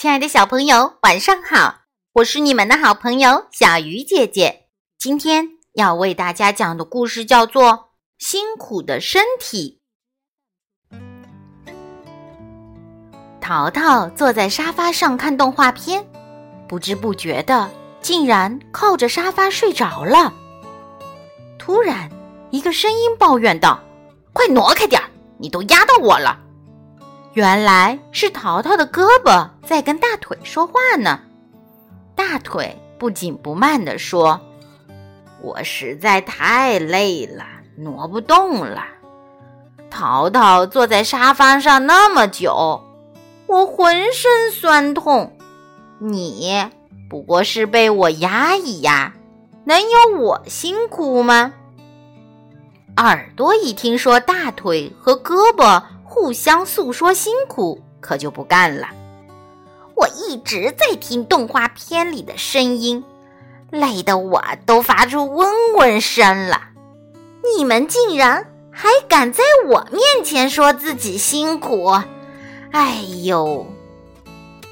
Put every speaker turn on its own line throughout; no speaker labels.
亲爱的小朋友，晚上好！我是你们的好朋友小鱼姐姐。今天要为大家讲的故事叫做《辛苦的身体》。淘淘坐在沙发上看动画片，不知不觉的竟然靠着沙发睡着了。突然，一个声音抱怨道：“快挪开点儿，你都压到我了！”原来是淘淘的胳膊在跟大腿说话呢。大腿不紧不慢地说：“我实在太累了，挪不动了。淘淘坐在沙发上那么久，我浑身酸痛。你不过是被我压一压，能有我辛苦吗？”耳朵一听说大腿和胳膊。互相诉说辛苦，可就不干了。一直在听动画片里的声音，累得我都发出嗡嗡声了。你们竟然还敢在我面前说自己辛苦！哎呦！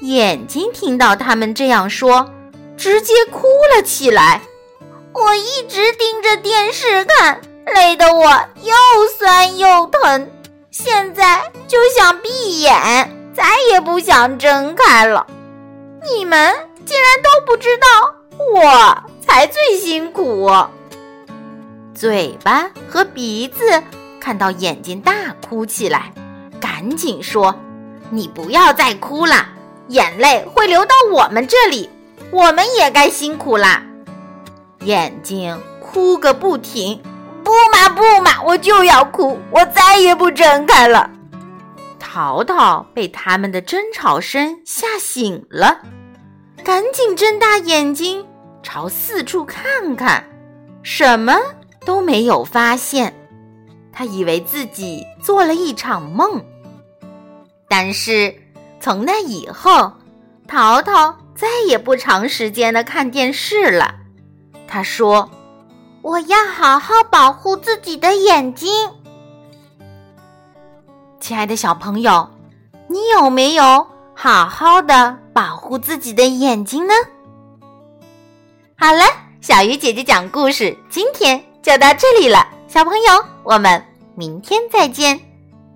眼睛听到他们这样说，直接哭了起来。我一直盯着电视看，累得我又酸又疼。现在就想闭眼，再也不想睁开了。你们竟然都不知道，我才最辛苦。嘴巴和鼻子看到眼睛大哭起来，赶紧说：“你不要再哭了，眼泪会流到我们这里，我们也该辛苦啦。”眼睛哭个不停。不嘛不嘛，我就要哭，我再也不睁开了。淘淘被他们的争吵声吓醒了，赶紧睁大眼睛朝四处看看，什么都没有发现。他以为自己做了一场梦。但是从那以后，淘淘再也不长时间的看电视了。他说。我要好好保护自己的眼睛，亲爱的小朋友，你有没有好好的保护自己的眼睛呢？好了，小鱼姐姐讲故事，今天就到这里了，小朋友，我们明天再见。